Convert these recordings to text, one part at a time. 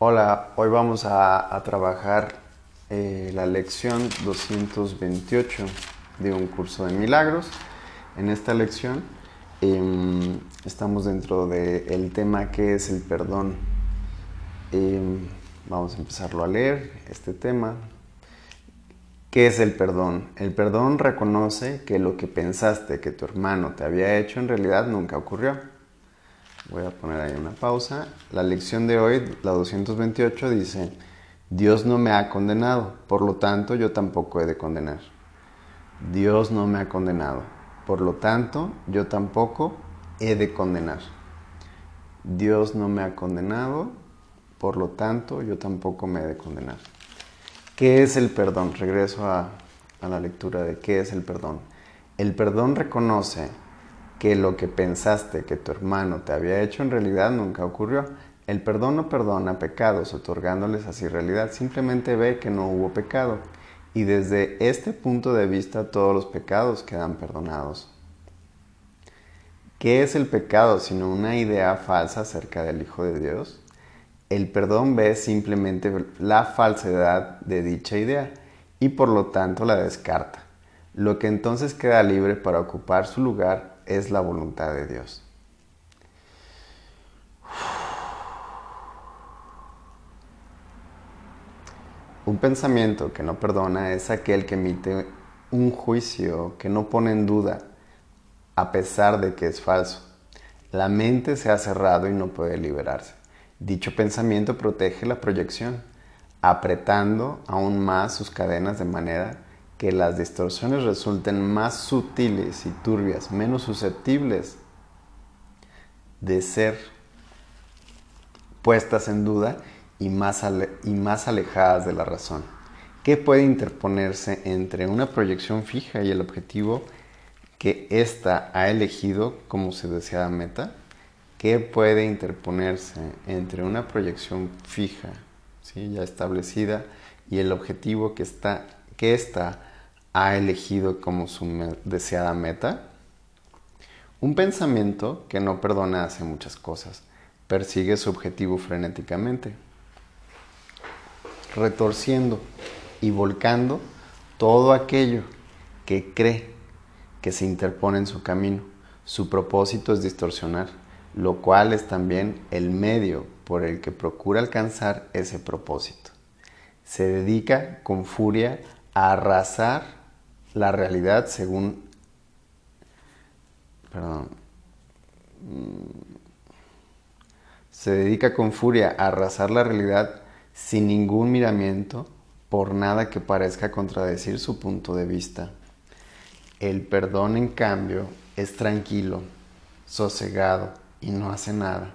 Hola, hoy vamos a, trabajar eh, la lección 228 de un curso de milagros. En esta lección em, estamos dentro del tema que es el perdón. Em, vamos a empezarlo a leer, este tema. ¿Qué es el perdón? El perdón reconoce que lo que pensaste que tu hermano te había hecho en realidad nunca ocurrió. Voy a poner ahí una pausa. La lección de hoy, la 228, dice, Dios no me ha condenado, por lo tanto yo tampoco he de condenar. Dios no me ha condenado, por lo tanto yo tampoco he de condenar. Dios no me ha condenado, por lo tanto yo tampoco me he de condenar. ¿Qué es el perdón? Regreso a, a la lectura de qué es el perdón. El perdón reconoce que lo que pensaste que tu hermano te había hecho en realidad nunca ocurrió. El perdón no perdona pecados otorgándoles así realidad, simplemente ve que no hubo pecado. Y desde este punto de vista todos los pecados quedan perdonados. ¿Qué es el pecado sino una idea falsa acerca del Hijo de Dios? El perdón ve simplemente la falsedad de dicha idea y por lo tanto la descarta. Lo que entonces queda libre para ocupar su lugar es la voluntad de Dios. Un pensamiento que no perdona es aquel que emite un juicio que no pone en duda a pesar de que es falso. La mente se ha cerrado y no puede liberarse. Dicho pensamiento protege la proyección, apretando aún más sus cadenas de manera que las distorsiones resulten más sutiles y turbias, menos susceptibles de ser puestas en duda y más, y más alejadas de la razón. ¿Qué puede interponerse entre una proyección fija y el objetivo que ésta ha elegido como su deseada meta? ¿Qué puede interponerse entre una proyección fija, ¿sí? ya establecida, y el objetivo que, está, que ha elegido como su deseada meta? Un pensamiento que no perdona hace muchas cosas, persigue su objetivo frenéticamente, retorciendo y volcando todo aquello que cree que se interpone en su camino. Su propósito es distorsionar, lo cual es también el medio por el que procura alcanzar ese propósito. Se dedica con furia a arrasar la realidad según... Perdón. Mm, se dedica con furia a arrasar la realidad sin ningún miramiento por nada que parezca contradecir su punto de vista. El perdón, en cambio, es tranquilo, sosegado y no hace nada.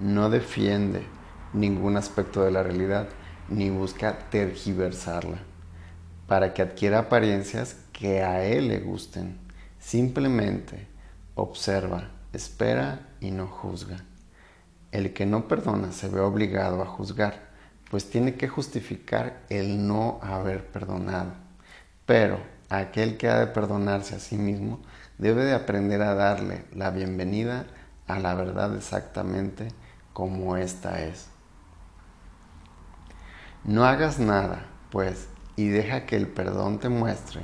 No defiende ningún aspecto de la realidad ni busca tergiversarla para que adquiera apariencias que a él le gusten. Simplemente observa, espera y no juzga. El que no perdona se ve obligado a juzgar, pues tiene que justificar el no haber perdonado. Pero aquel que ha de perdonarse a sí mismo debe de aprender a darle la bienvenida a la verdad exactamente como ésta es. No hagas nada, pues, y deja que el perdón te muestre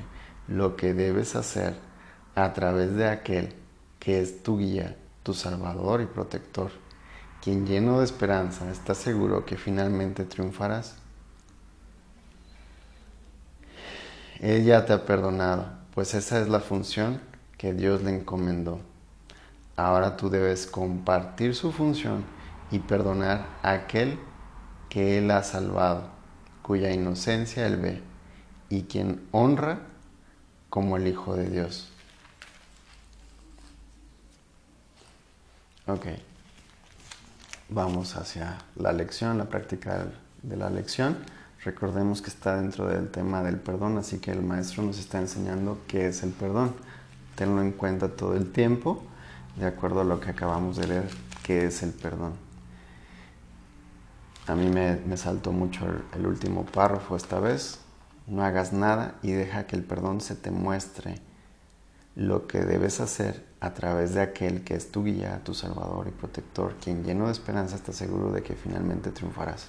lo que debes hacer a través de aquel que es tu guía, tu salvador y protector, quien lleno de esperanza está seguro que finalmente triunfarás. Él ya te ha perdonado, pues esa es la función que Dios le encomendó. Ahora tú debes compartir su función y perdonar a aquel que Él ha salvado, cuya inocencia Él ve, y quien honra como el Hijo de Dios. Ok, vamos hacia la lección, la práctica de la lección. Recordemos que está dentro del tema del perdón, así que el maestro nos está enseñando qué es el perdón. Tenlo en cuenta todo el tiempo, de acuerdo a lo que acabamos de leer, qué es el perdón. A mí me, saltó mucho el último párrafo esta vez, no hagas nada y deja que el perdón se te muestre lo que debes hacer a través de aquel que es tu guía, tu salvador y protector, quien lleno de esperanza está seguro de que finalmente triunfarás.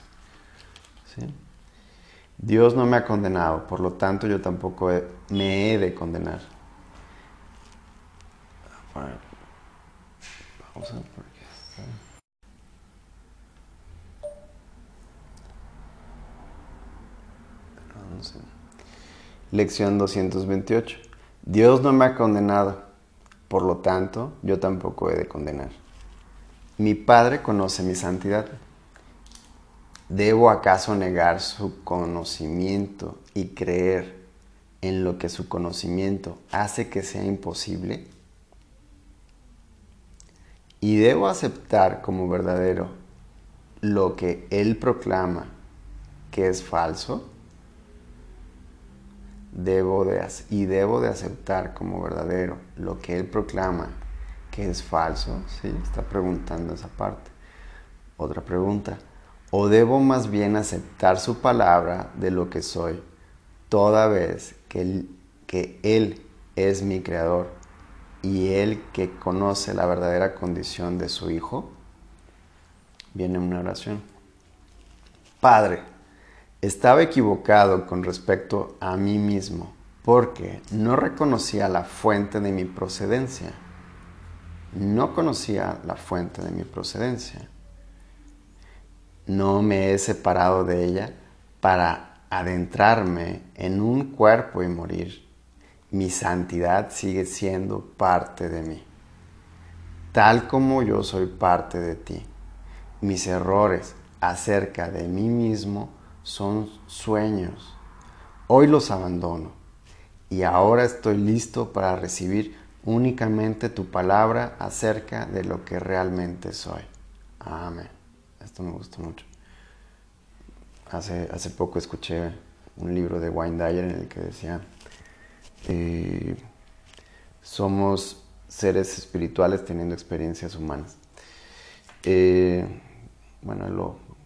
Dios no me ha condenado, por lo tanto yo tampoco me he de condenar. Lección 228. Dios no me ha condenado, por lo tanto yo tampoco he de condenar. Mi Padre conoce mi santidad. ¿Debo acaso negar su conocimiento y creer en lo que su conocimiento hace que sea imposible? ¿Y debo aceptar como verdadero lo que Él proclama que es falso? Debo de, y debo de aceptar como verdadero lo que Él proclama que es falso. ¿Sí? Está preguntando esa parte. Otra pregunta. ¿O debo más bien aceptar su palabra de lo que soy, toda vez que él, que él es mi creador y Él que conoce la verdadera condición de su Hijo? Viene una oración. Padre, estaba equivocado con respecto a mí mismo porque no reconocía la fuente de mi procedencia. No conocía la fuente de mi procedencia no me he separado de ella para adentrarme en un cuerpo y morir. Mi santidad sigue siendo parte de mí, tal como yo soy parte de ti. Mis errores acerca de mí mismo son sueños. Hoy los abandono y ahora estoy listo para recibir únicamente tu palabra acerca de lo que realmente soy. Amén. Esto me gustó mucho. Hace, hace poco escuché un libro de Wayne Dyer en el que decía, eh, somos seres espirituales teniendo experiencias humanas. Eh, bueno,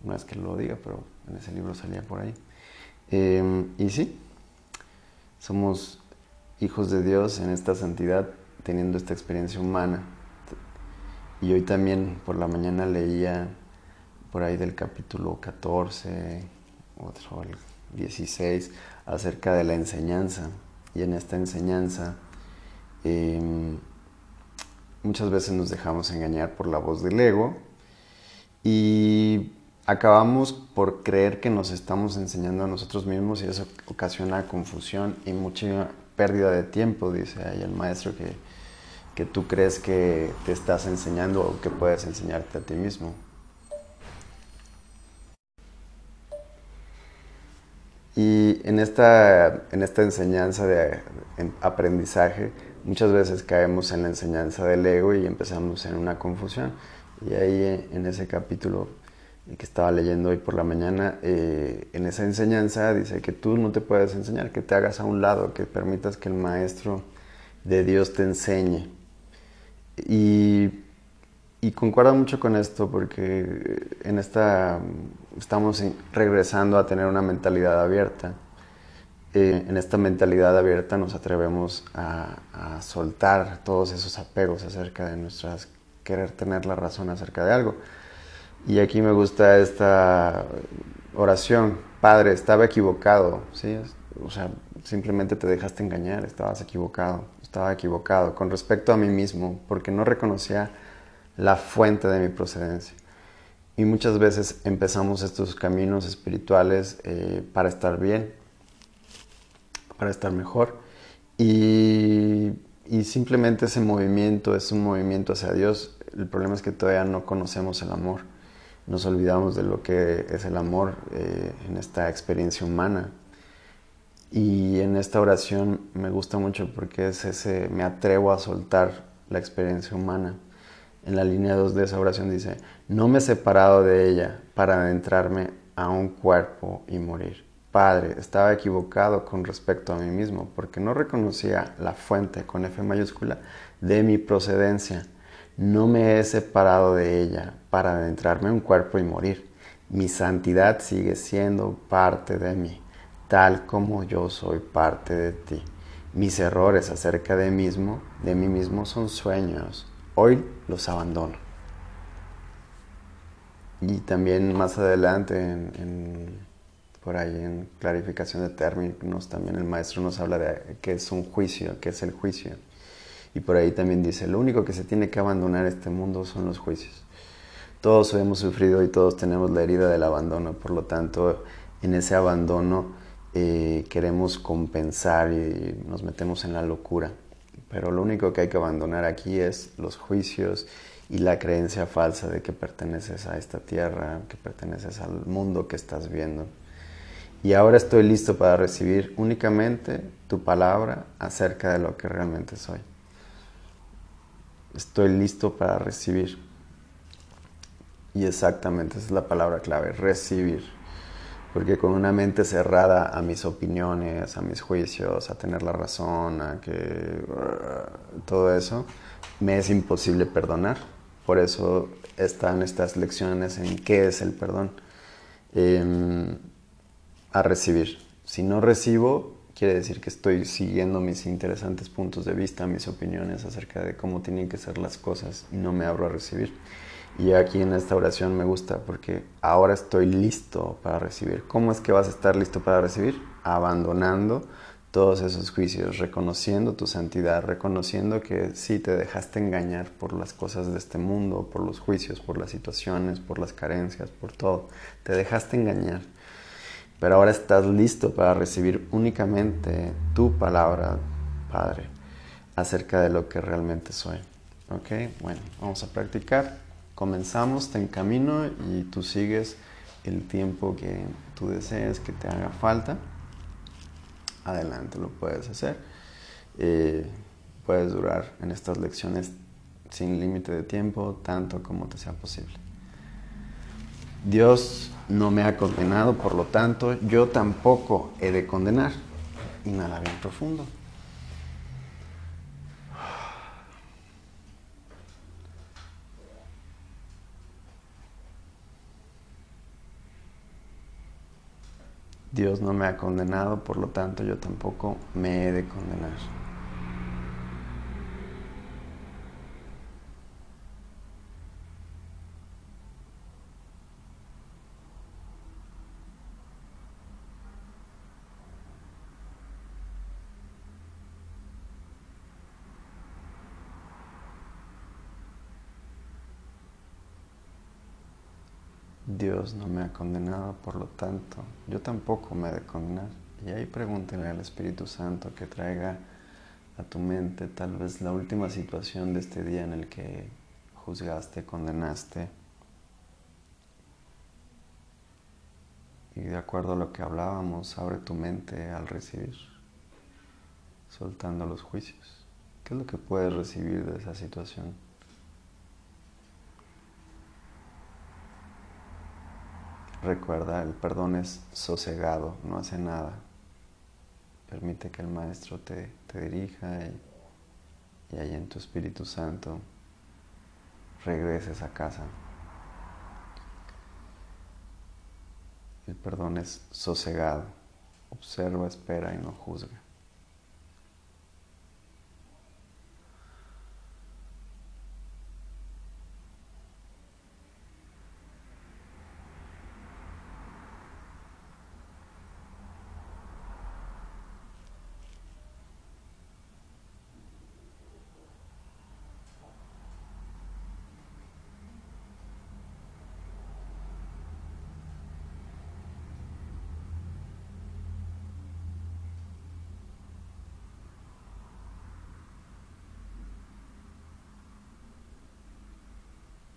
no es que lo diga, pero en ese libro salía por ahí. Eh, y sí, somos hijos de Dios en esta santidad, teniendo esta experiencia humana. Y hoy también por la mañana leía por ahí del capítulo 14, otro el 16, acerca de la enseñanza. Y en esta enseñanza em, muchas veces nos dejamos engañar por la voz del ego y acabamos por creer que nos estamos enseñando a nosotros mismos y eso ocasiona confusión y mucha pérdida de tiempo, dice ahí el maestro, que, que tú crees que te estás enseñando o que puedes enseñarte a ti mismo. Y en esta, en esta enseñanza de aprendizaje, muchas veces caemos en la enseñanza del ego y empezamos en una confusión. Y ahí en ese capítulo que estaba leyendo hoy por la mañana, eh, en esa enseñanza dice que tú no te puedes enseñar, que te hagas a un lado, que permitas que el maestro de Dios te enseñe. Y y concuerda mucho con esto porque en esta estamos regresando a tener una mentalidad abierta. Eh, en esta mentalidad abierta nos atrevemos a, soltar todos esos apegos acerca de nuestras querer tener la razón acerca de algo. Y aquí me gusta esta oración, Padre, estaba equivocado, ¿sí? O sea, simplemente te dejaste engañar, estabas equivocado, estaba equivocado con respecto a mí mismo, porque no reconocía la fuente de mi procedencia. Y muchas veces empezamos estos caminos espirituales eh, para estar bien, para estar mejor. Y, y, simplemente ese movimiento es un movimiento hacia Dios. El problema es que todavía no conocemos el amor. Nos olvidamos de lo que es el amor eh, en esta experiencia humana. Y en esta oración me gusta mucho porque es ese, me atrevo a soltar la experiencia humana en la línea 2 de esa oración dice, no me he separado de ella para adentrarme a un cuerpo y morir. Padre, estaba equivocado con respecto a mí mismo porque no reconocía la fuente con F mayúscula de mi procedencia. No me he separado de ella para adentrarme a un cuerpo y morir. Mi santidad sigue siendo parte de mí, tal como yo soy parte de ti. Mis errores acerca de, mismo, de mí mismo son sueños hoy los abandono. Y también más adelante en, por ahí en clarificación de términos también el maestro nos habla de qué es un juicio, qué es el juicio. Y por ahí también dice, lo único que se tiene que abandonar este mundo son los juicios. Todos hemos sufrido y todos tenemos la herida del abandono, por lo tanto, en ese abandono eh, queremos compensar y nos metemos en la locura. Pero lo único que hay que abandonar aquí es los juicios y la creencia falsa de que perteneces a esta tierra, que perteneces al mundo que estás viendo. Y ahora estoy listo para recibir únicamente tu palabra acerca de lo que realmente soy. Estoy listo para recibir. Y exactamente esa es la palabra clave, recibir. Porque con una mente cerrada a mis opiniones, a mis juicios, a tener la razón, a que todo eso, me es imposible perdonar. Por eso están estas lecciones en qué es el perdón. Em, a recibir. Si no recibo, quiere decir que estoy siguiendo mis interesantes puntos de vista, mis opiniones acerca de cómo tienen que ser las cosas y no me abro a recibir. Y aquí en esta oración me gusta porque ahora estoy listo para recibir. ¿Cómo es que vas a estar listo para recibir? Abandonando todos esos juicios, reconociendo tu santidad, reconociendo que sí te dejaste engañar por las cosas de este mundo, por los juicios, por las situaciones, por las carencias, por todo. Te dejaste engañar. Pero ahora estás listo para recibir únicamente tu palabra, Padre, acerca de lo que realmente soy. ¿Ok? Bueno, vamos a practicar comenzamos, te encamino y tú sigues el tiempo que tú desees que te haga falta. Adelante, lo puedes hacer. Eh, puedes durar en estas lecciones sin límite de tiempo, tanto como te sea posible. Dios no me ha condenado, por lo tanto, yo tampoco he de condenar. Inhala bien profundo. Dios no me ha condenado, por lo tanto yo tampoco me he de condenar. No me ha condenado, por lo tanto, yo tampoco me he de condenar. Y ahí pregúntenle al Espíritu Santo que traiga a tu mente tal vez la última situación de este día en el que juzgaste, condenaste. Y de acuerdo a lo que hablábamos, abre tu mente al recibir, soltando los juicios. ¿Qué es lo que puedes recibir de esa situación? Recuerda, el perdón es sosegado, no hace nada. Permite que el Maestro te, dirija y, y ahí en tu Espíritu Santo regreses a casa. El perdón es sosegado, observa, espera y no juzga.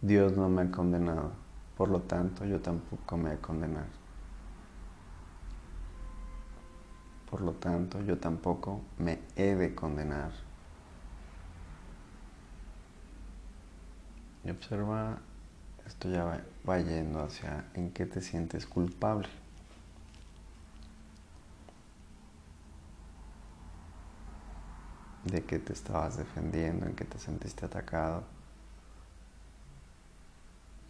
Dios no me ha condenado, por lo tanto yo tampoco me he condenado. Por lo tanto yo tampoco me he de condenar. Y observa, esto ya va, va yendo hacia en qué te sientes culpable. de qué te estabas defendiendo, en qué te sentiste atacado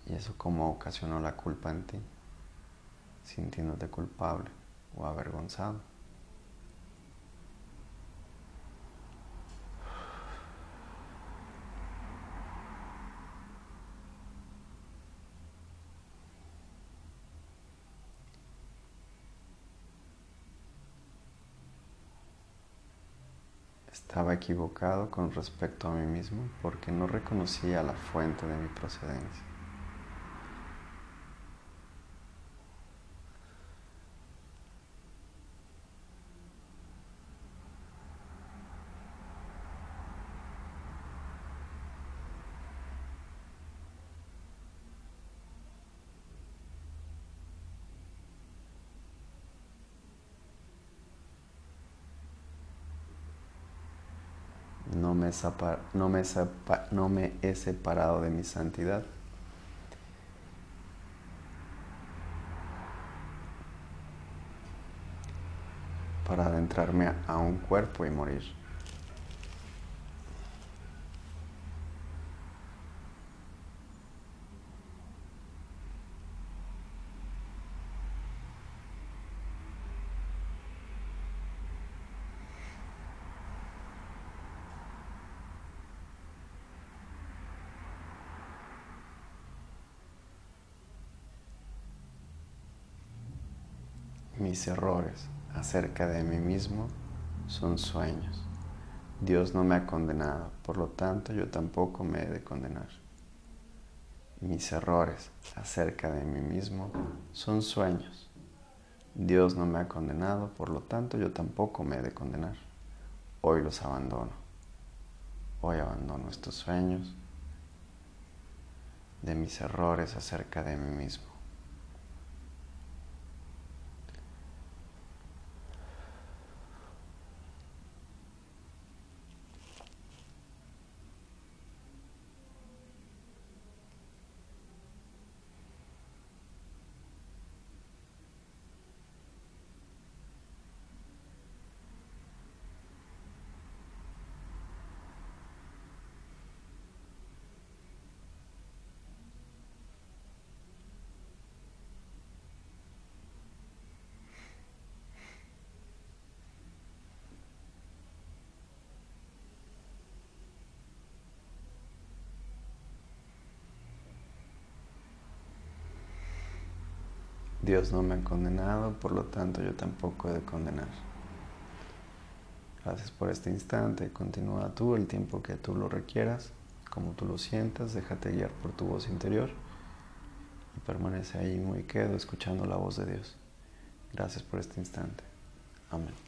y eso como ocasionó la culpa en ti, sintiéndote culpable o avergonzado. Estaba equivocado con respecto a mí mismo porque no reconocía la fuente de mi procedencia. No me, he separado de mi santidad. para adentrarme a un cuerpo y morir. Mis errores acerca de mí mismo son sueños. Dios no me ha condenado, por lo tanto yo tampoco me he de condenar. Mis errores acerca de mí mismo son sueños. Dios no me ha condenado, por lo tanto yo tampoco me he de condenar. Hoy los abandono. Hoy abandono estos sueños de mis errores acerca de mí mismo. Dios no me ha condenado, por lo tanto yo tampoco he de condenar. Gracias por este instante. Continúa tú el tiempo que tú lo requieras, como tú lo sientas. Déjate guiar por tu voz interior y permanece ahí muy quedo escuchando la voz de Dios. Gracias por este instante. Amén.